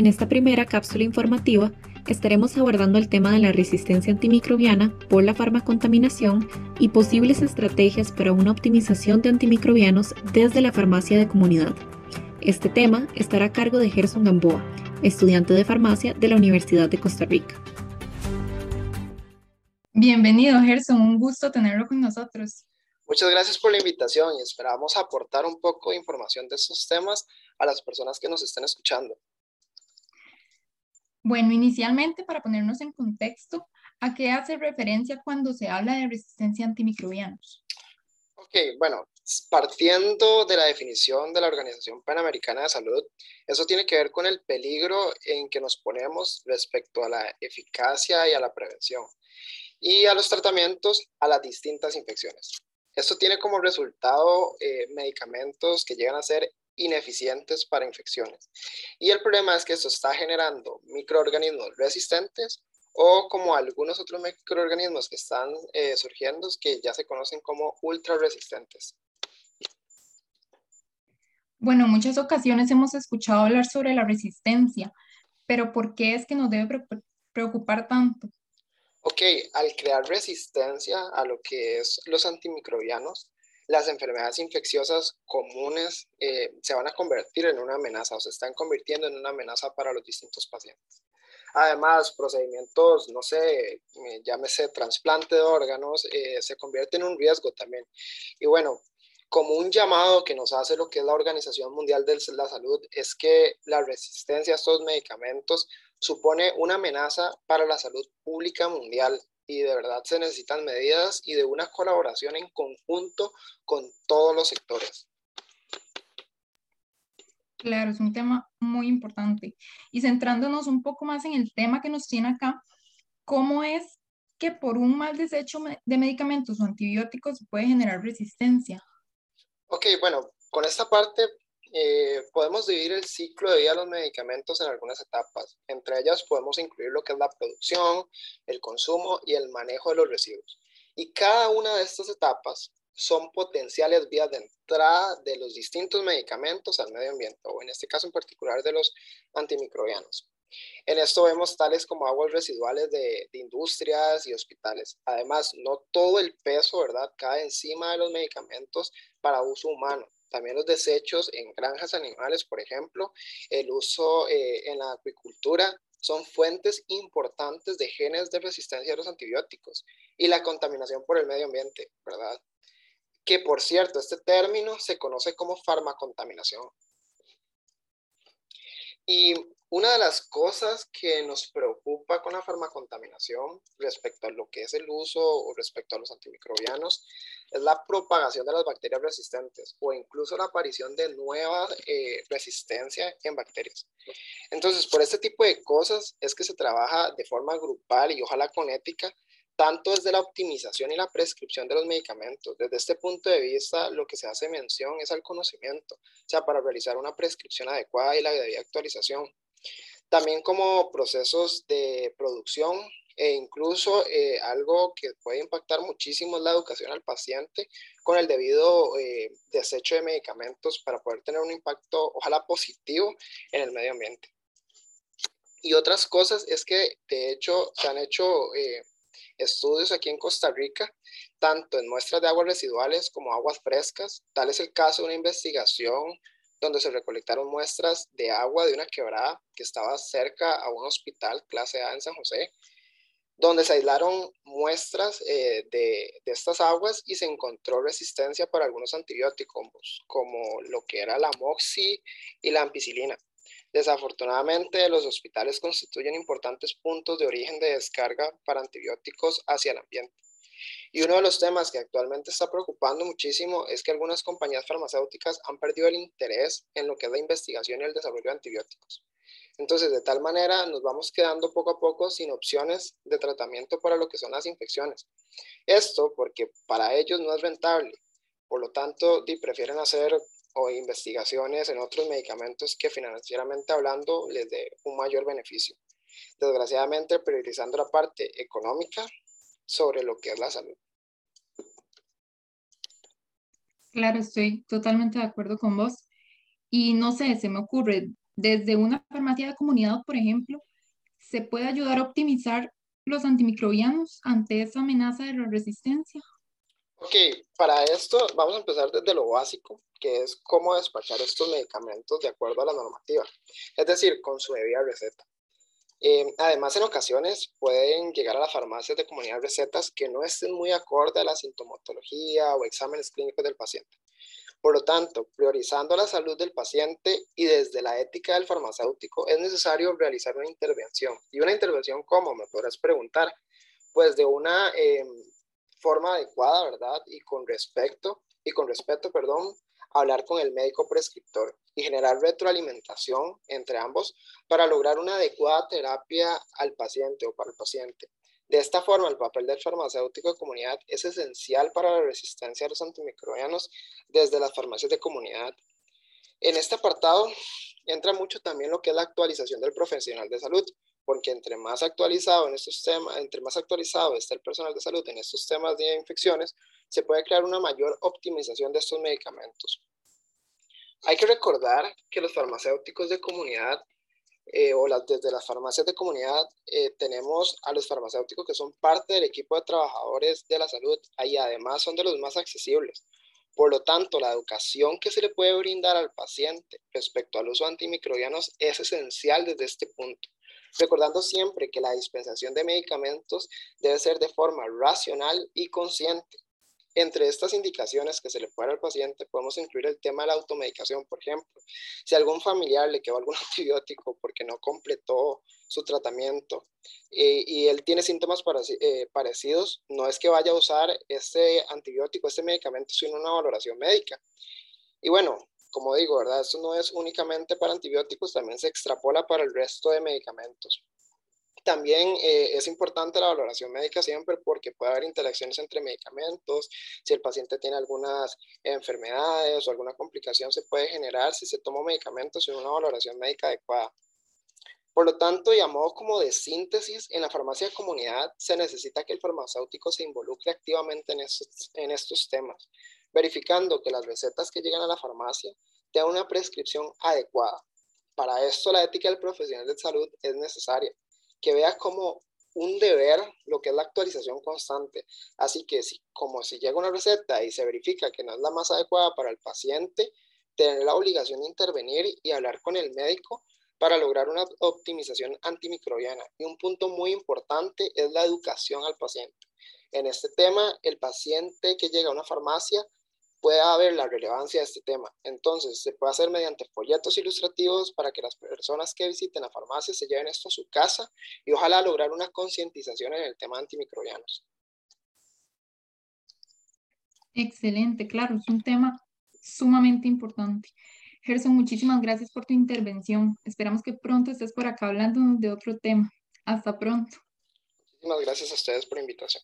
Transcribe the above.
En esta primera cápsula informativa estaremos abordando el tema de la resistencia antimicrobiana por la farmacontaminación y posibles estrategias para una optimización de antimicrobianos desde la farmacia de comunidad. Este tema estará a cargo de Gerson Gamboa, estudiante de farmacia de la Universidad de Costa Rica. Bienvenido, Gerson, un gusto tenerlo con nosotros. Muchas gracias por la invitación y esperamos aportar un poco de información de estos temas a las personas que nos estén escuchando. Bueno, inicialmente para ponernos en contexto, ¿a qué hace referencia cuando se habla de resistencia a antimicrobianos? Ok, bueno, partiendo de la definición de la Organización Panamericana de Salud, eso tiene que ver con el peligro en que nos ponemos respecto a la eficacia y a la prevención y a los tratamientos a las distintas infecciones. Esto tiene como resultado eh, medicamentos que llegan a ser ineficientes para infecciones. Y el problema es que esto está generando microorganismos resistentes o como algunos otros microorganismos que están eh, surgiendo que ya se conocen como ultra resistentes. Bueno, en muchas ocasiones hemos escuchado hablar sobre la resistencia, pero ¿por qué es que nos debe preocupar tanto? Ok, al crear resistencia a lo que es los antimicrobianos, las enfermedades infecciosas comunes eh, se van a convertir en una amenaza o se están convirtiendo en una amenaza para los distintos pacientes. Además, procedimientos, no sé, eh, llámese trasplante de órganos, eh, se convierte en un riesgo también. Y bueno, como un llamado que nos hace lo que es la Organización Mundial de la Salud, es que la resistencia a estos medicamentos supone una amenaza para la salud pública mundial y de verdad se necesitan medidas y de una colaboración en conjunto con todos los sectores. Claro, es un tema muy importante. Y centrándonos un poco más en el tema que nos tiene acá, ¿cómo es que por un mal desecho de medicamentos o antibióticos puede generar resistencia? Ok, bueno, con esta parte eh, podemos dividir el ciclo de vida de los medicamentos en algunas etapas. Entre ellas podemos incluir lo que es la producción, el consumo y el manejo de los residuos. Y cada una de estas etapas son potenciales vías de entrada de los distintos medicamentos al medio ambiente, o en este caso en particular de los antimicrobianos. En esto vemos tales como aguas residuales de, de, industrias y hospitales. Además, no todo el peso, ¿verdad?, cae encima de los medicamentos para uso humano también los desechos en granjas animales, por ejemplo, el uso eh, en la acuicultura, son fuentes importantes de genes de resistencia a los antibióticos y la contaminación por el medio ambiente, ¿verdad? Que por cierto, este término se conoce como farmacontaminación. Y una de las cosas que nos preocupa con la farmacontaminación respecto a lo que es el uso o respecto a los antimicrobianos es la propagación de las bacterias resistentes o incluso la aparición de nueva eh, resistencia en bacterias. Entonces, por este tipo de cosas es que se trabaja de forma grupal y ojalá con ética tanto desde la optimización y la prescripción de los medicamentos. Desde este punto de vista, lo que se hace mención es al conocimiento, o sea, para realizar una prescripción adecuada y la debida actualización. También como procesos de producción e incluso eh, algo que puede impactar muchísimo es la educación al paciente con el debido eh, desecho de medicamentos para poder tener un impacto, ojalá positivo, en el medio ambiente. Y otras cosas es que, de hecho, se han hecho eh, estudios aquí en Costa Rica, tanto en muestras de aguas residuales como aguas frescas. Tal es el caso de una investigación donde se recolectaron muestras de agua de una quebrada que estaba cerca a un hospital clase A en San José, donde se aislaron muestras eh, de, de, estas aguas y se encontró resistencia para algunos antibióticos, como lo que era la moxi y la ampicilina. Desafortunadamente, los hospitales constituyen importantes puntos de origen de descarga para antibióticos hacia el ambiente. Y uno de los temas que actualmente está preocupando muchísimo es que algunas compañías farmacéuticas han perdido el interés en lo que es la investigación y el desarrollo de antibióticos. Entonces, de tal manera, nos vamos quedando poco a poco sin opciones de tratamiento para lo que son las infecciones. Esto porque para ellos no es rentable. Por lo tanto, prefieren hacer o investigaciones en otros medicamentos que financieramente hablando les dé un mayor beneficio. Desgraciadamente, priorizando la parte económica sobre lo que es la salud. Claro, estoy totalmente de acuerdo con vos. Y no sé, se me ocurre, desde una farmacia de comunidad, por ejemplo, se puede ayudar a optimizar los antimicrobianos ante esa amenaza de la resistencia? Ok, para esto vamos a empezar desde lo básico, que es cómo despachar estos medicamentos de acuerdo a la normativa, es decir, con su debida receta. Eh, además, en ocasiones pueden llegar a las farmacias de comunidad recetas que no estén muy acorde a la sintomatología o exámenes clínicos del paciente. Por lo tanto, priorizando la salud del paciente y desde la ética del farmacéutico, es necesario realizar una intervención. ¿Y una intervención cómo? Me podrás preguntar. Pues de una em, forma adecuada, ¿verdad? Y con respecto, y con respeto, perdón, hablar con el médico prescriptor y generar retroalimentación entre ambos para lograr una adecuada terapia al paciente o para el paciente. De esta forma, el papel del farmacéutico de comunidad es esencial para la resistencia a los antimicrobianos desde las farmacias de comunidad. En este apartado entra mucho también lo que es la actualización del profesional de salud, porque entre más actualizado en estos temas, entre más actualizado está el personal de salud en estos temas de infecciones, se puede crear una mayor optimización de estos medicamentos. Hay que recordar que los farmacéuticos de comunidad eh, o las, desde las farmacias de comunidad eh, tenemos a los farmacéuticos que son parte del equipo de trabajadores de la salud y además son de los más accesibles. Por lo tanto, la educación que se le puede brindar al paciente respecto al uso de antimicrobianos es esencial desde este punto, recordando siempre que la dispensación de medicamentos debe ser de forma racional y consciente entre estas indicaciones que se le puede dar al paciente, podemos incluir el tema de la automedicación, por ejemplo. Si a algún familiar le quedó algún antibiótico porque no completó su tratamiento eh, y él tiene síntomas eh, parecidos, no es que vaya a usar este antibiótico, este medicamento, sino una valoración médica. Y bueno, como digo, ¿verdad? Esto no es únicamente para antibióticos, también se extrapola para el resto de medicamentos. También eh, es importante la valoración médica siempre porque puede haber interacciones entre medicamentos. Si el paciente tiene algunas enfermedades o alguna complicación, se puede generar si se toma medicamentos sin una valoración médica adecuada. Por lo tanto, y a modo como de síntesis, en la farmacia de comunidad se necesita que el farmacéutico se involucre activamente en estos, en estos temas, verificando que las recetas que llegan a la farmacia tengan una prescripción adecuada. Para esto, la ética del profesional de salud es necesaria que vea como un deber lo que es la actualización constante. Así que si, como si llega una receta y se verifica que no es la más adecuada para el paciente, tener la obligación de intervenir y hablar con el médico para lograr una optimización antimicrobiana. Y un punto muy importante es la educación al paciente. En este tema, el paciente que llega a una farmacia pueda ver la relevancia de este tema. Entonces, se puede hacer mediante folletos ilustrativos para que las personas que visiten la farmacia se lleven esto a su casa y ojalá lograr una concientización en el tema antimicrobianos. Excelente, claro, es un tema sumamente importante. Gerson, muchísimas gracias por tu intervención. Esperamos que pronto estés por acá hablando de otro tema. Hasta pronto. Muchísimas gracias a ustedes por la invitación.